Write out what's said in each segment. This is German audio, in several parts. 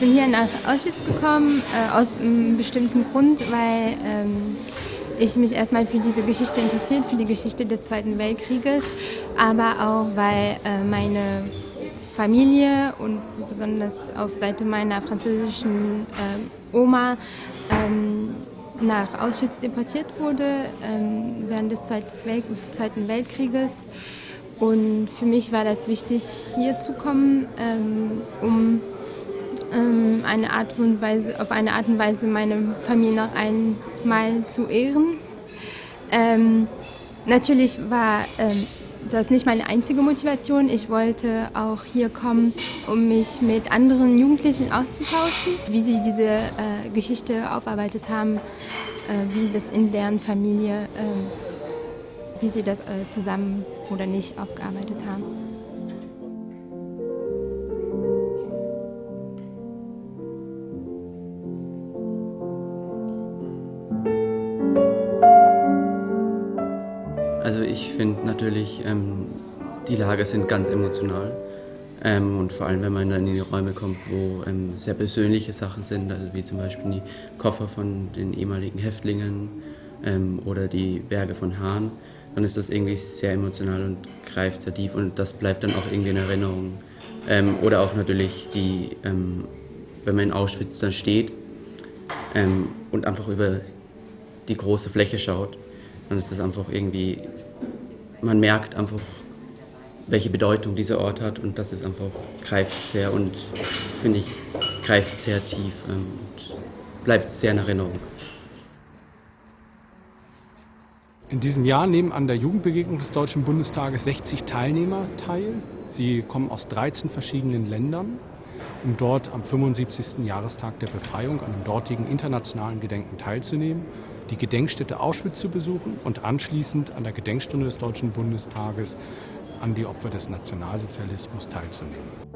bin hier nach Auschwitz gekommen, äh, aus einem bestimmten Grund, weil ähm, ich mich erstmal für diese Geschichte interessiert, für die Geschichte des Zweiten Weltkrieges, aber auch weil äh, meine Familie und besonders auf Seite meiner französischen äh, Oma ähm, nach Auschwitz deportiert wurde ähm, während des Zweiten Weltkrieges. Und für mich war das wichtig, hier zu kommen, ähm, um ähm, eine Art und Weise, auf eine Art und Weise meine Familie noch einmal zu ehren. Ähm, natürlich war ähm, das nicht meine einzige Motivation. Ich wollte auch hier kommen, um mich mit anderen Jugendlichen auszutauschen, wie sie diese äh, Geschichte aufarbeitet haben, äh, wie das in deren Familie, äh, wie sie das äh, zusammen oder nicht aufgearbeitet haben. Natürlich, ähm, die Lager sind ganz emotional. Ähm, und vor allem, wenn man dann in die Räume kommt, wo ähm, sehr persönliche Sachen sind, also wie zum Beispiel die Koffer von den ehemaligen Häftlingen ähm, oder die Berge von Hahn, dann ist das irgendwie sehr emotional und greift sehr tief und das bleibt dann auch irgendwie in Erinnerung. Ähm, oder auch natürlich die, ähm, wenn man in Auschwitz dann steht und einfach über die große Fläche schaut dann ist es einfach irgendwie, man merkt einfach, welche Bedeutung dieser Ort hat und das ist einfach, greift sehr und finde ich, greift sehr tief ähm, und bleibt sehr in Erinnerung. In diesem Jahr nehmen an der Jugendbegegnung des Deutschen Bundestages 60 Teilnehmer teil. Sie kommen aus 13 verschiedenen Ländern, um dort am 75. Jahrestag der Befreiung an dem dortigen internationalen Gedenken teilzunehmen die Gedenkstätte Auschwitz zu besuchen und anschließend an der Gedenkstunde des Deutschen Bundestages an die Opfer des Nationalsozialismus teilzunehmen.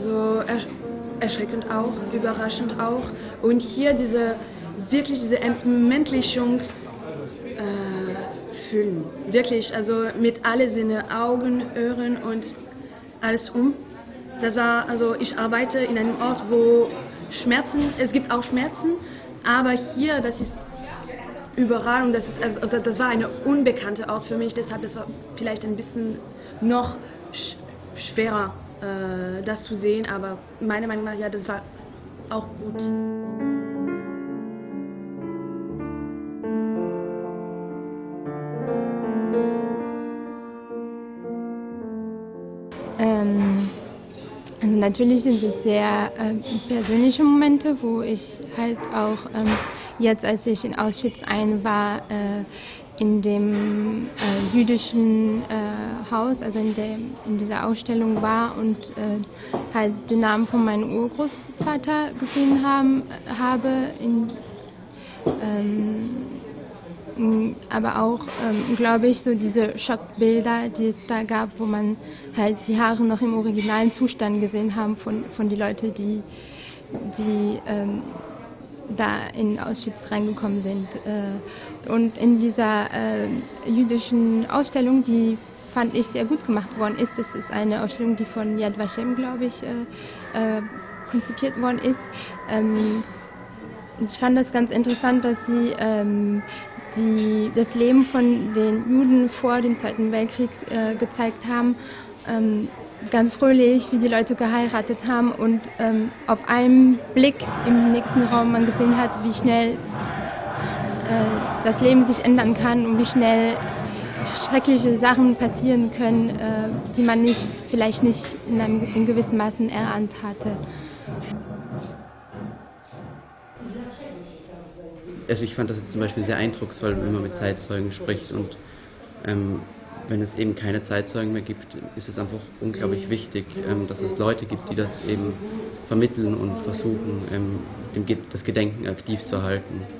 Also erschreckend auch, überraschend auch. Und hier diese wirklich diese Entmenschlichung äh, fühlen. Wirklich, also mit alle Sinne, Augen, Ohren und alles um. Das war, also ich arbeite in einem Ort, wo Schmerzen, es gibt auch Schmerzen, aber hier, das ist überall und das ist, also, also das war eine unbekannte Ort für mich, deshalb ist es vielleicht ein bisschen noch sch schwerer äh, das zu sehen. Aber meiner Meinung nach, ja, das war auch gut. Ähm, also natürlich sind es sehr äh, persönliche Momente, wo ich halt auch ähm, jetzt, als ich in Auschwitz ein war, äh, in dem äh, jüdischen äh, Haus, also in, der, in dieser Ausstellung war und äh, halt den Namen von meinem Urgroßvater gesehen haben, habe. In, ähm, aber auch, ähm, glaube ich, so diese Schockbilder, die es da gab, wo man halt die Haare noch im originalen Zustand gesehen haben von, von den Leuten, die, die ähm, da in Auschwitz reingekommen sind. Äh, und in dieser äh, jüdischen Ausstellung, die fand ich sehr gut gemacht worden ist, das ist eine Ausstellung, die von Yad Vashem, glaube ich, äh, konzipiert worden ist. Ähm, ich fand das ganz interessant, dass sie ähm, die, das Leben von den Juden vor dem Zweiten Weltkrieg gezeigt haben. Ähm, ganz fröhlich, wie die Leute geheiratet haben und ähm, auf einen Blick im nächsten Raum man gesehen hat, wie schnell äh, das Leben sich ändern kann und wie schnell schreckliche Sachen passieren können, äh, die man nicht, vielleicht nicht in, einem, in gewissen Maßen erahnt hatte. Also ich fand das jetzt zum Beispiel sehr eindrucksvoll, wenn man mit Zeitzeugen spricht und ähm, wenn es eben keine Zeitzeugen mehr gibt, ist es einfach unglaublich wichtig, ähm, dass es Leute gibt, die das eben vermitteln und versuchen, ähm, das Gedenken aktiv zu halten.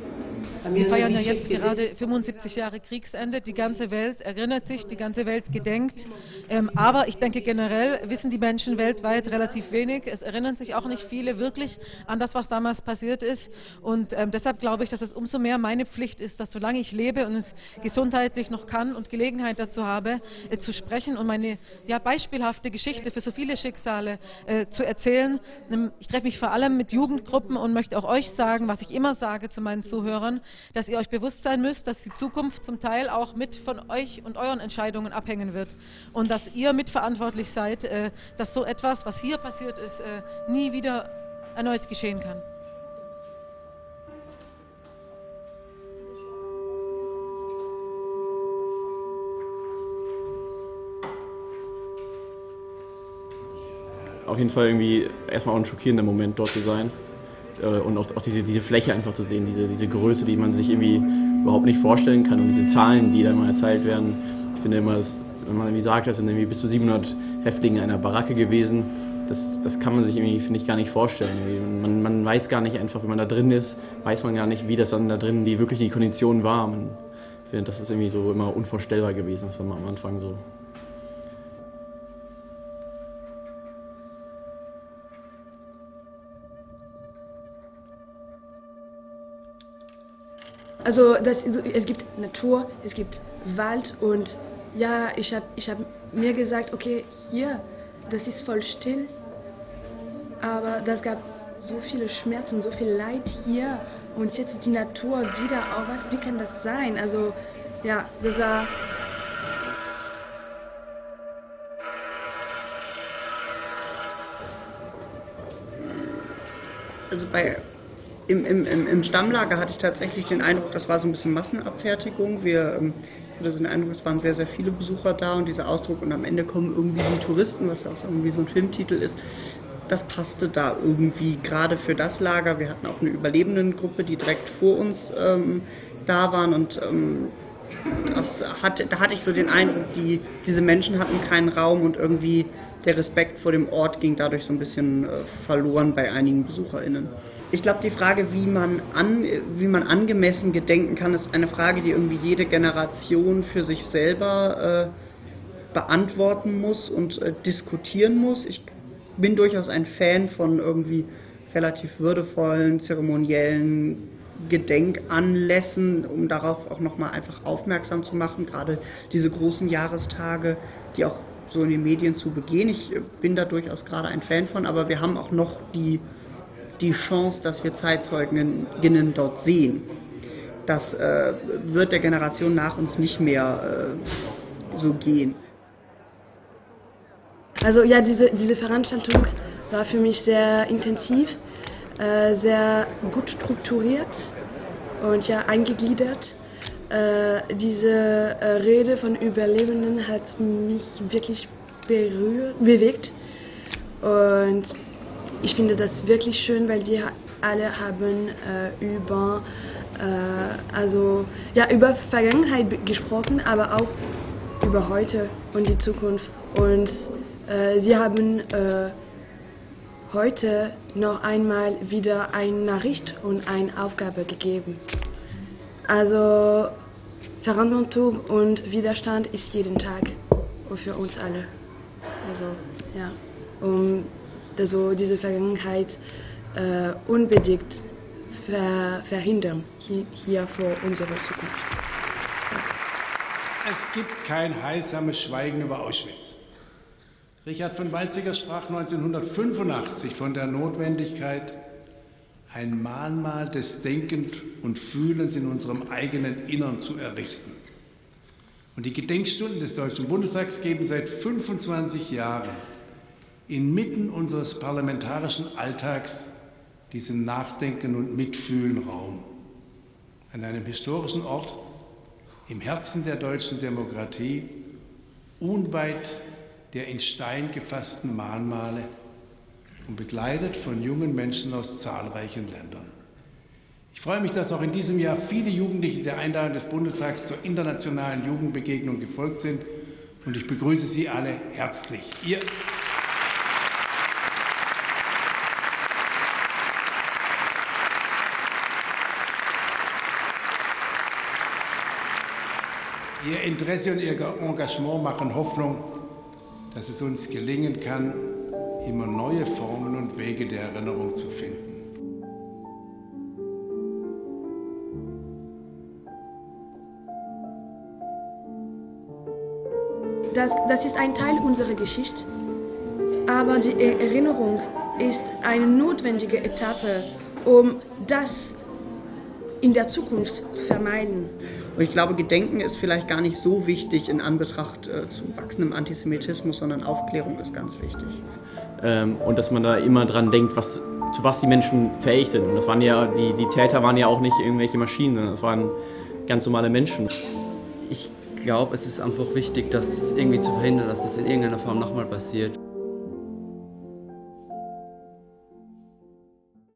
Wir feiern ja jetzt gerade 75 Jahre Kriegsende. Die ganze Welt erinnert sich, die ganze Welt gedenkt. Ähm, aber ich denke generell wissen die Menschen weltweit relativ wenig. Es erinnern sich auch nicht viele wirklich an das, was damals passiert ist. Und ähm, deshalb glaube ich, dass es umso mehr meine Pflicht ist, dass solange ich lebe und es gesundheitlich noch kann und Gelegenheit dazu habe, äh, zu sprechen und meine ja, beispielhafte Geschichte für so viele Schicksale äh, zu erzählen. Ich treffe mich vor allem mit Jugendgruppen und möchte auch euch sagen, was ich immer sage zu meinen Zuhörern, dass ihr euch bewusst sein müsst, dass die Zukunft zum Teil auch mit von euch und euren Entscheidungen abhängen wird und dass ihr mitverantwortlich seid, äh, dass so etwas, was hier passiert ist, äh, nie wieder erneut geschehen kann. Auf jeden Fall irgendwie erstmal auch ein schockierender Moment, dort zu sein. Äh, und auch, auch diese, diese Fläche einfach zu sehen, diese, diese Größe, die man sich irgendwie überhaupt nicht vorstellen kann und diese Zahlen, die da mal erzählt werden. Ich finde immer, dass, wenn man irgendwie sagt, das sind irgendwie bis zu 700 Häftlinge in einer Baracke gewesen, das, das kann man sich irgendwie, finde ich, gar nicht vorstellen. Man, man weiß gar nicht einfach, wenn man da drin ist, weiß man gar nicht, wie das dann da drin, die wirklich die Kondition war. Man, ich finde, das ist irgendwie so immer unvorstellbar gewesen, das war am Anfang so. Also das, es gibt Natur, es gibt Wald und ja, ich habe ich hab mir gesagt, okay, hier, das ist voll still, aber das gab so viele Schmerzen, so viel Leid hier und jetzt ist die Natur wieder aufwachsen. Wie kann das sein? Also ja, das war also bei im, im, im Stammlager hatte ich tatsächlich den Eindruck, das war so ein bisschen Massenabfertigung. Wir, ähm, ich hatte den Eindruck, es waren sehr, sehr viele Besucher da und dieser Ausdruck und am Ende kommen irgendwie die Touristen, was ja auch irgendwie so ein Filmtitel ist, das passte da irgendwie gerade für das Lager. Wir hatten auch eine Überlebendengruppe, die direkt vor uns ähm, da waren und ähm, das hat, da hatte ich so den Eindruck, die, diese Menschen hatten keinen Raum und irgendwie der Respekt vor dem Ort ging dadurch so ein bisschen äh, verloren bei einigen BesucherInnen ich glaube, die Frage, wie man, an, wie man angemessen gedenken kann, ist eine Frage, die irgendwie jede Generation für sich selber äh, beantworten muss und äh, diskutieren muss. Ich bin durchaus ein Fan von irgendwie relativ würdevollen, zeremoniellen Gedenkanlässen, um darauf auch nochmal einfach aufmerksam zu machen, gerade diese großen Jahrestage, die auch so in den Medien zu begehen. Ich äh, bin da durchaus gerade ein Fan von, aber wir haben auch noch die die Chance, dass wir Zeitzeuginnen dort sehen. Das äh, wird der Generation nach uns nicht mehr äh, so gehen. Also ja, diese, diese Veranstaltung war für mich sehr intensiv, äh, sehr gut strukturiert und ja eingegliedert. Äh, diese äh, Rede von Überlebenden hat mich wirklich berührt, bewegt und ich finde das wirklich schön, weil sie alle haben äh, über, also, ja, über Vergangenheit gesprochen, aber auch über heute und die Zukunft. Und äh, sie haben äh, heute noch einmal wieder eine Nachricht und eine Aufgabe gegeben. Also Verantwortung und Widerstand ist jeden Tag für uns alle. Also ja, um also diese Vergangenheit äh, unbedingt ver verhindern hier, hier vor unserer Zukunft. Es gibt kein heilsames Schweigen über Auschwitz. Richard von Weizsäcker sprach 1985 von der Notwendigkeit, ein Mahnmal des Denkens und Fühlens in unserem eigenen Innern zu errichten. Und die Gedenkstunden des Deutschen Bundestags geben seit 25 Jahren inmitten unseres parlamentarischen Alltags diesem Nachdenken und Mitfühlen Raum. An einem historischen Ort im Herzen der deutschen Demokratie, unweit der in Stein gefassten Mahnmale und begleitet von jungen Menschen aus zahlreichen Ländern. Ich freue mich, dass auch in diesem Jahr viele Jugendliche der Einladung des Bundestags zur internationalen Jugendbegegnung gefolgt sind und ich begrüße Sie alle herzlich. Ihr Ihr Interesse und Ihr Engagement machen Hoffnung, dass es uns gelingen kann, immer neue Formen und Wege der Erinnerung zu finden. Das, das ist ein Teil unserer Geschichte, aber die Erinnerung ist eine notwendige Etappe, um das in der Zukunft zu vermeiden. Und ich glaube, Gedenken ist vielleicht gar nicht so wichtig in Anbetracht äh, zu wachsendem Antisemitismus, sondern Aufklärung ist ganz wichtig. Ähm, und dass man da immer dran denkt, was, zu was die Menschen fähig sind. Und das waren ja, die, die Täter waren ja auch nicht irgendwelche Maschinen, sondern das waren ganz normale Menschen. Ich glaube, es ist einfach wichtig, das irgendwie zu verhindern, dass es in irgendeiner Form nochmal passiert.